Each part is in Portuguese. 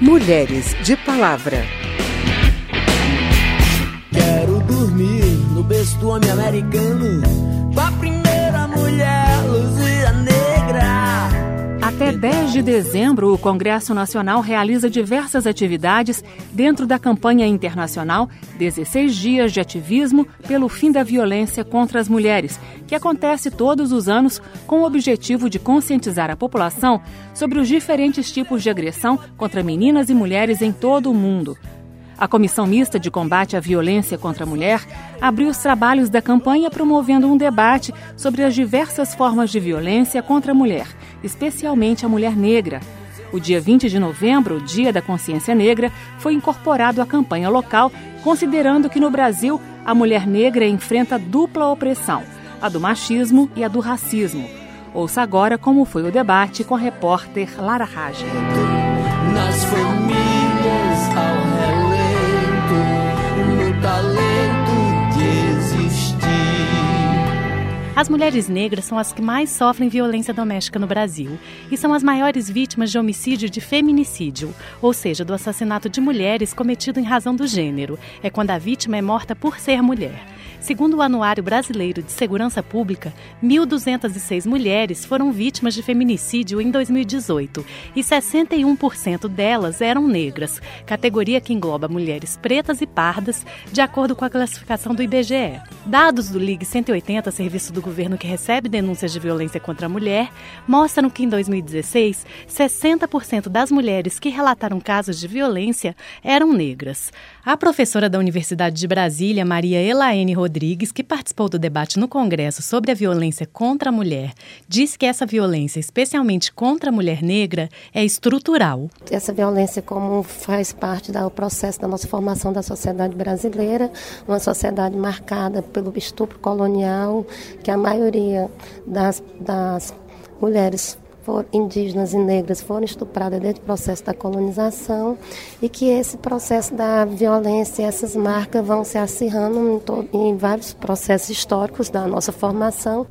Mulheres de Palavra. Quero dormir no berço do homem americano. Com a primeira mulher. Até 10 de dezembro, o Congresso Nacional realiza diversas atividades dentro da campanha internacional 16 Dias de Ativismo pelo Fim da Violência contra as Mulheres, que acontece todos os anos com o objetivo de conscientizar a população sobre os diferentes tipos de agressão contra meninas e mulheres em todo o mundo. A Comissão Mista de Combate à Violência contra a Mulher abriu os trabalhos da campanha promovendo um debate sobre as diversas formas de violência contra a mulher, especialmente a mulher negra. O dia 20 de novembro, Dia da Consciência Negra, foi incorporado à campanha local, considerando que no Brasil a mulher negra enfrenta dupla opressão, a do machismo e a do racismo. Ouça agora como foi o debate com a repórter Lara Raj. As mulheres negras são as que mais sofrem violência doméstica no Brasil e são as maiores vítimas de homicídio de feminicídio, ou seja, do assassinato de mulheres cometido em razão do gênero. É quando a vítima é morta por ser mulher. Segundo o Anuário Brasileiro de Segurança Pública, 1.206 mulheres foram vítimas de feminicídio em 2018 e 61% delas eram negras, categoria que engloba mulheres pretas e pardas, de acordo com a classificação do IBGE. Dados do Ligue 180, serviço do governo que recebe denúncias de violência contra a mulher, mostram que em 2016, 60% das mulheres que relataram casos de violência eram negras. A professora da Universidade de Brasília, Maria Elaine Rodrigues, que participou do debate no Congresso sobre a violência contra a mulher, disse que essa violência, especialmente contra a mulher negra, é estrutural. Essa violência, como faz parte do processo da nossa formação da sociedade brasileira, uma sociedade marcada pelo estupro colonial, que a maioria das, das mulheres indígenas e negras foram estupradas desde o processo da colonização e que esse processo da violência, essas marcas vão se acirrando em, em vários processos históricos da nossa formação.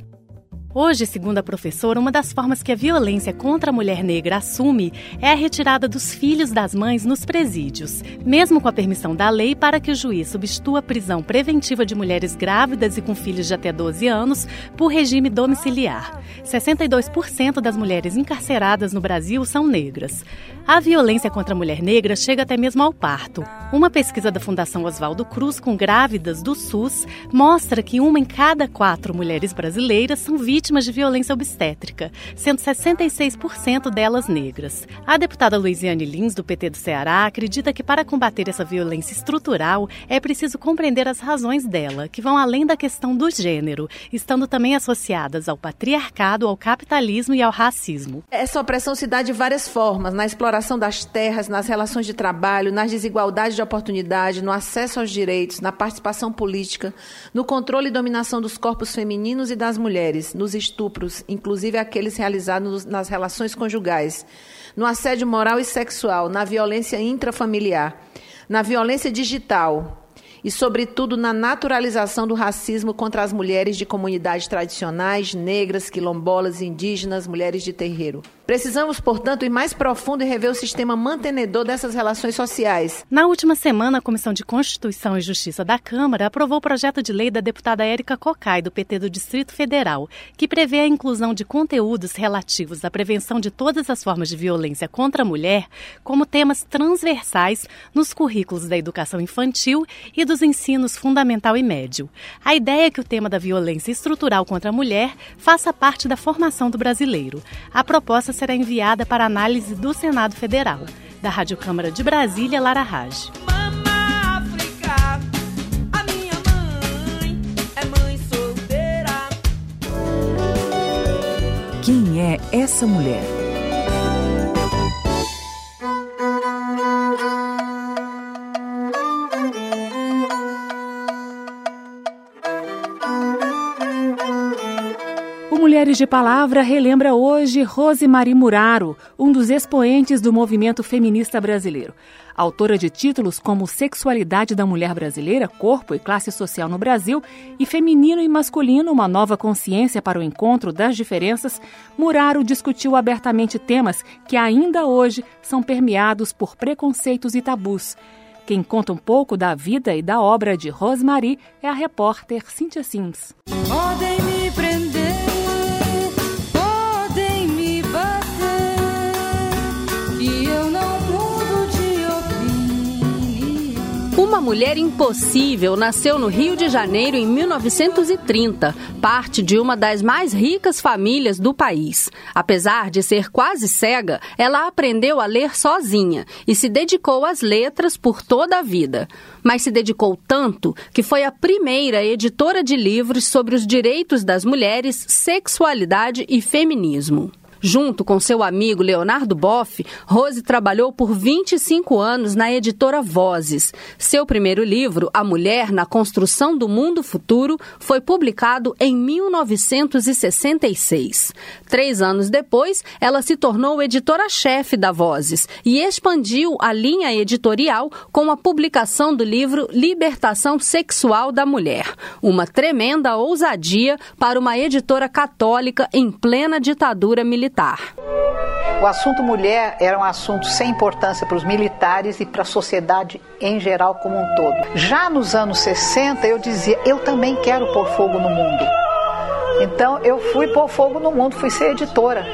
Hoje, segundo a professora, uma das formas que a violência contra a mulher negra assume é a retirada dos filhos das mães nos presídios, mesmo com a permissão da lei para que o juiz substitua a prisão preventiva de mulheres grávidas e com filhos de até 12 anos por regime domiciliar. 62% das mulheres encarceradas no Brasil são negras. A violência contra a mulher negra chega até mesmo ao parto. Uma pesquisa da Fundação Oswaldo Cruz com grávidas do SUS mostra que uma em cada quatro mulheres brasileiras são vítimas de violência obstétrica, sendo 66% delas negras. A deputada Luiziane Lins, do PT do Ceará, acredita que para combater essa violência estrutural é preciso compreender as razões dela, que vão além da questão do gênero, estando também associadas ao patriarcado, ao capitalismo e ao racismo. Essa opressão se dá de várias formas, na exploração das terras, nas relações de trabalho, nas desigualdades de oportunidade, no acesso aos direitos, na participação política, no controle e dominação dos corpos femininos e das mulheres, nos estupros, inclusive aqueles realizados nas relações conjugais, no assédio moral e sexual, na violência intrafamiliar, na violência digital, e, sobretudo, na naturalização do racismo contra as mulheres de comunidades tradicionais, negras, quilombolas, indígenas, mulheres de terreiro. Precisamos, portanto, ir mais profundo e rever o sistema mantenedor dessas relações sociais. Na última semana, a Comissão de Constituição e Justiça da Câmara aprovou o projeto de lei da deputada Érica Cocai, do PT do Distrito Federal, que prevê a inclusão de conteúdos relativos à prevenção de todas as formas de violência contra a mulher como temas transversais nos currículos da educação infantil e dos ensinos fundamental e médio. A ideia é que o tema da violência estrutural contra a mulher faça parte da formação do brasileiro. A proposta será enviada para análise do Senado Federal. Da Rádio Câmara de Brasília, Lara Raj. Quem é essa mulher? Mulheres de Palavra relembra hoje Rosemarie Muraro, um dos expoentes do movimento feminista brasileiro. Autora de títulos como Sexualidade da Mulher Brasileira, Corpo e Classe Social no Brasil e Feminino e Masculino, uma nova consciência para o encontro das diferenças, Muraro discutiu abertamente temas que ainda hoje são permeados por preconceitos e tabus. Quem conta um pouco da vida e da obra de Rosemarie é a repórter Cíntia Sims. Podem me Uma mulher impossível nasceu no Rio de Janeiro em 1930, parte de uma das mais ricas famílias do país. Apesar de ser quase cega, ela aprendeu a ler sozinha e se dedicou às letras por toda a vida. Mas se dedicou tanto que foi a primeira editora de livros sobre os direitos das mulheres, sexualidade e feminismo. Junto com seu amigo Leonardo Boff, Rose trabalhou por 25 anos na editora Vozes. Seu primeiro livro, A Mulher na Construção do Mundo Futuro, foi publicado em 1966. Três anos depois, ela se tornou editora-chefe da Vozes e expandiu a linha editorial com a publicação do livro Libertação Sexual da Mulher, uma tremenda ousadia para uma editora católica em plena ditadura militar militar. O assunto mulher era um assunto sem importância para os militares e para a sociedade em geral como um todo. Já nos anos 60, eu dizia: eu também quero pôr fogo no mundo. Então eu fui pôr fogo no mundo, fui ser editora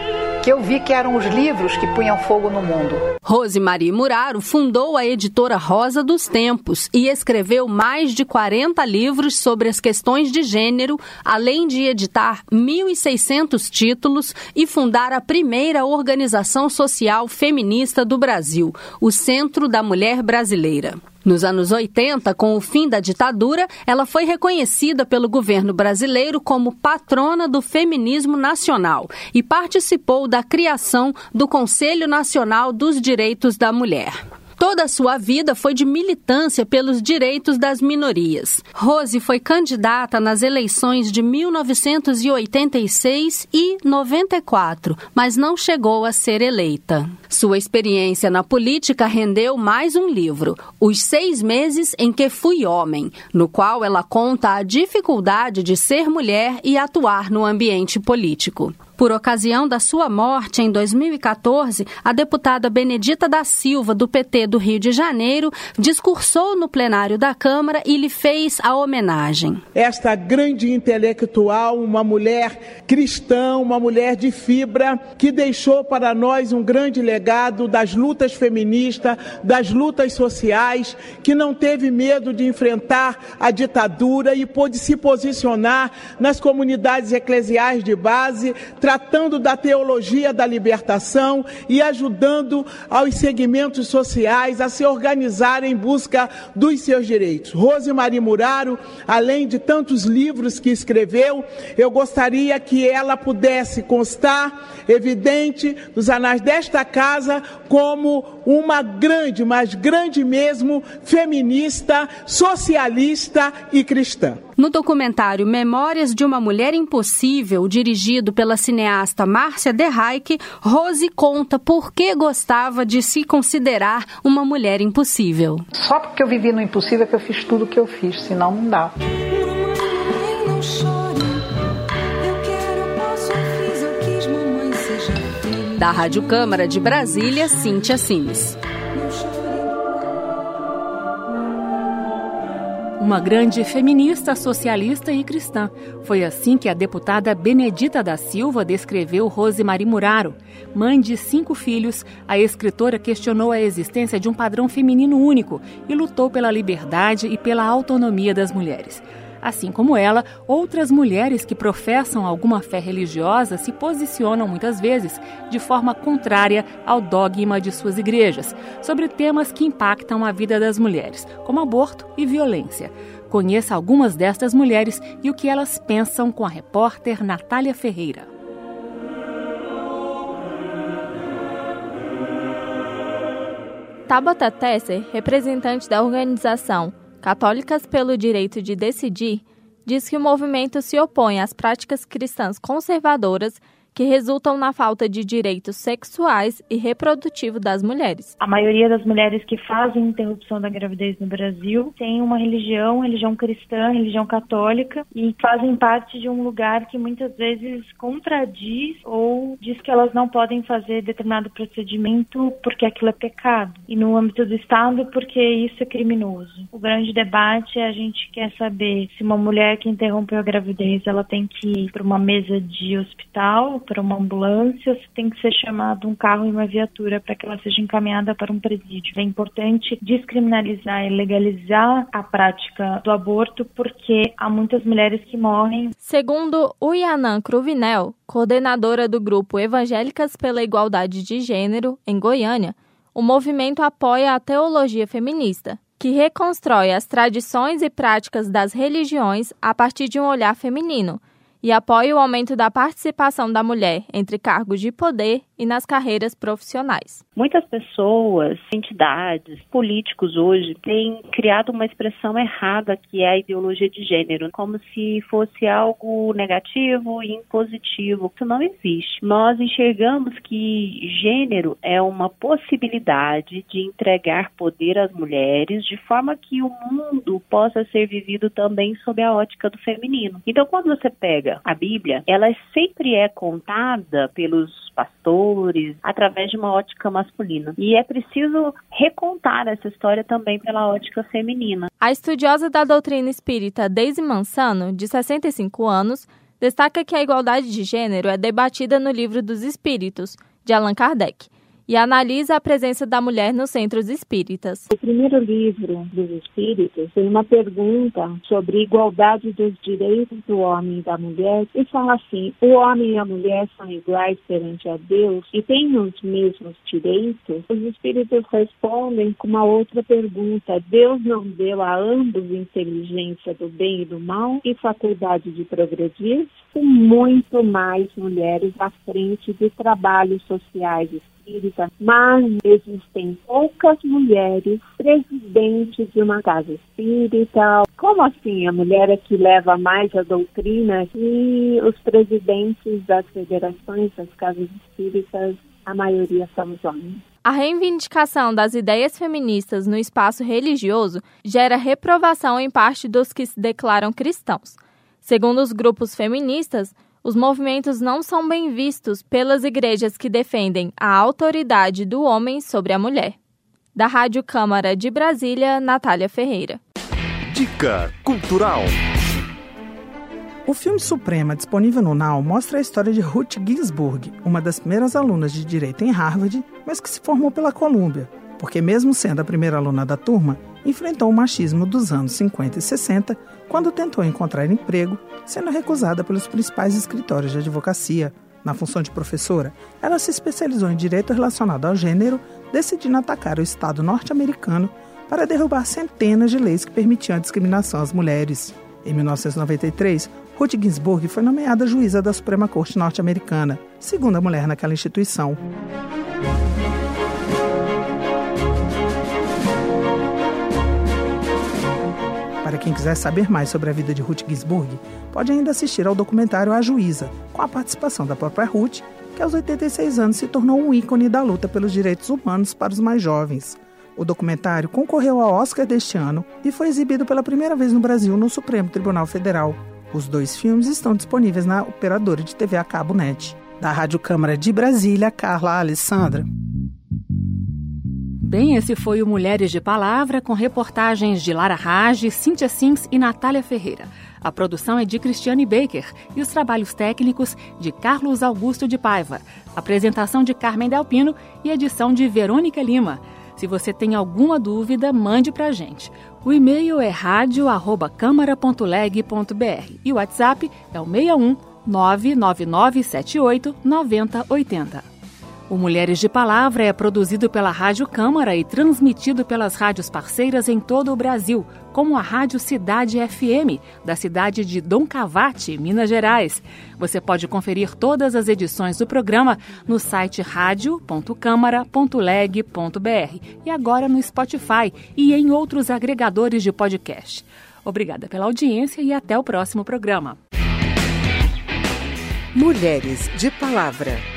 que eu vi que eram os livros que punham fogo no mundo. Rose Marie Muraro fundou a editora Rosa dos Tempos e escreveu mais de 40 livros sobre as questões de gênero, além de editar 1.600 títulos e fundar a primeira organização social feminista do Brasil, o Centro da Mulher Brasileira. Nos anos 80, com o fim da ditadura, ela foi reconhecida pelo governo brasileiro como patrona do feminismo nacional e participou da criação do Conselho Nacional dos Direitos da Mulher. Toda a sua vida foi de militância pelos direitos das minorias. Rose foi candidata nas eleições de 1986 e 94, mas não chegou a ser eleita. Sua experiência na política rendeu mais um livro, Os Seis Meses em que Fui Homem, no qual ela conta a dificuldade de ser mulher e atuar no ambiente político. Por ocasião da sua morte em 2014, a deputada Benedita da Silva, do PT do Rio de Janeiro, discursou no plenário da Câmara e lhe fez a homenagem. Esta grande intelectual, uma mulher cristã, uma mulher de fibra, que deixou para nós um grande legado das lutas feministas, das lutas sociais, que não teve medo de enfrentar a ditadura e pôde se posicionar nas comunidades eclesiais de base tratando da teologia da libertação e ajudando aos segmentos sociais a se organizarem em busca dos seus direitos. Rose Marie Muraro, além de tantos livros que escreveu, eu gostaria que ela pudesse constar evidente nos anais desta casa como uma grande, mas grande mesmo, feminista, socialista e cristã. No documentário Memórias de uma Mulher Impossível, dirigido pela cineasta Márcia Derreik, Rose conta por que gostava de se considerar uma mulher impossível. Só porque eu vivi no impossível é que eu fiz tudo o que eu fiz, senão não dá. Da Rádio Câmara de Brasília, Cíntia chore. Uma grande feminista, socialista e cristã. Foi assim que a deputada Benedita da Silva descreveu Rosemarie Muraro. Mãe de cinco filhos, a escritora questionou a existência de um padrão feminino único e lutou pela liberdade e pela autonomia das mulheres. Assim como ela, outras mulheres que professam alguma fé religiosa se posicionam muitas vezes de forma contrária ao dogma de suas igrejas sobre temas que impactam a vida das mulheres, como aborto e violência. Conheça algumas destas mulheres e o que elas pensam com a repórter Natália Ferreira. Tabata Tesser, representante da organização Católicas pelo Direito de Decidir, diz que o movimento se opõe às práticas cristãs conservadoras que resultam na falta de direitos sexuais e reprodutivos das mulheres. A maioria das mulheres que fazem interrupção da gravidez no Brasil tem uma religião, religião cristã, religião católica e fazem parte de um lugar que muitas vezes contradiz ou diz que elas não podem fazer determinado procedimento porque aquilo é pecado. E no âmbito do Estado, porque isso é criminoso. O grande debate é a gente quer saber se uma mulher que interrompeu a gravidez ela tem que ir para uma mesa de hospital para uma ambulância, tem que ser chamado um carro e uma viatura para que ela seja encaminhada para um presídio. É importante descriminalizar e legalizar a prática do aborto porque há muitas mulheres que morrem. Segundo o Yanan Cruvinel, coordenadora do grupo Evangélicas pela Igualdade de Gênero, em Goiânia, o movimento apoia a teologia feminista, que reconstrói as tradições e práticas das religiões a partir de um olhar feminino e apoia o aumento da participação da mulher entre cargos de poder e nas carreiras profissionais. Muitas pessoas, entidades, políticos hoje têm criado uma expressão errada que é a ideologia de gênero, como se fosse algo negativo e impositivo. Isso não existe. Nós enxergamos que gênero é uma possibilidade de entregar poder às mulheres de forma que o mundo possa ser vivido também sob a ótica do feminino. Então, quando você pega a Bíblia, ela sempre é contada pelos pastores através de uma ótica masculina. E é preciso recontar essa história também pela ótica feminina. A estudiosa da doutrina espírita Daisy Mansano, de 65 anos, destaca que a igualdade de gênero é debatida no Livro dos Espíritos, de Allan Kardec, e analisa a presença da mulher nos centros espíritas. O primeiro livro dos Espíritos tem uma pergunta sobre igualdade dos direitos do homem e da mulher e fala assim: o homem e a mulher são iguais perante a Deus e têm os mesmos direitos? Os Espíritos respondem com uma outra pergunta: Deus não deu a ambos inteligência do bem e do mal e faculdade de progredir? Com muito mais mulheres à frente de trabalhos sociais espírita, mas existem poucas mulheres presidentes de uma casa espírita. Como assim? A mulher é que leva mais a doutrina e os presidentes das federações das casas espíritas, a maioria são os homens. A reivindicação das ideias feministas no espaço religioso gera reprovação em parte dos que se declaram cristãos. Segundo os grupos feministas, os movimentos não são bem vistos pelas igrejas que defendem a autoridade do homem sobre a mulher. Da Rádio Câmara de Brasília, Natália Ferreira. Dica Cultural. O filme Suprema, disponível no Now, mostra a história de Ruth Ginsburg, uma das primeiras alunas de direito em Harvard, mas que se formou pela Columbia, porque, mesmo sendo a primeira aluna da turma, enfrentou o machismo dos anos 50 e 60 quando tentou encontrar emprego, sendo recusada pelos principais escritórios de advocacia. Na função de professora, ela se especializou em direito relacionado ao gênero, decidindo atacar o Estado norte-americano para derrubar centenas de leis que permitiam a discriminação às mulheres. Em 1993, Ruth Ginsburg foi nomeada juíza da Suprema Corte norte-americana, segunda mulher naquela instituição. Para quem quiser saber mais sobre a vida de Ruth Ginsburg, pode ainda assistir ao documentário A Juíza, com a participação da própria Ruth, que aos 86 anos se tornou um ícone da luta pelos direitos humanos para os mais jovens. O documentário concorreu ao Oscar deste ano e foi exibido pela primeira vez no Brasil no Supremo Tribunal Federal. Os dois filmes estão disponíveis na operadora de TV a cabo NET. Da Rádio Câmara de Brasília, Carla Alessandra. Bem, esse foi o Mulheres de Palavra, com reportagens de Lara Rage, Cíntia Sims e Natália Ferreira. A produção é de Cristiane Baker e os trabalhos técnicos de Carlos Augusto de Paiva. Apresentação de Carmen Delpino e edição de Verônica Lima. Se você tem alguma dúvida, mande para a gente. O e-mail é radio@câmara.leg.br e o WhatsApp é o 61 99978 9080. O Mulheres de Palavra é produzido pela Rádio Câmara e transmitido pelas rádios parceiras em todo o Brasil, como a Rádio Cidade FM, da cidade de Dom Cavate, Minas Gerais. Você pode conferir todas as edições do programa no site radio.câmara.leg.br e agora no Spotify e em outros agregadores de podcast. Obrigada pela audiência e até o próximo programa. Mulheres de Palavra.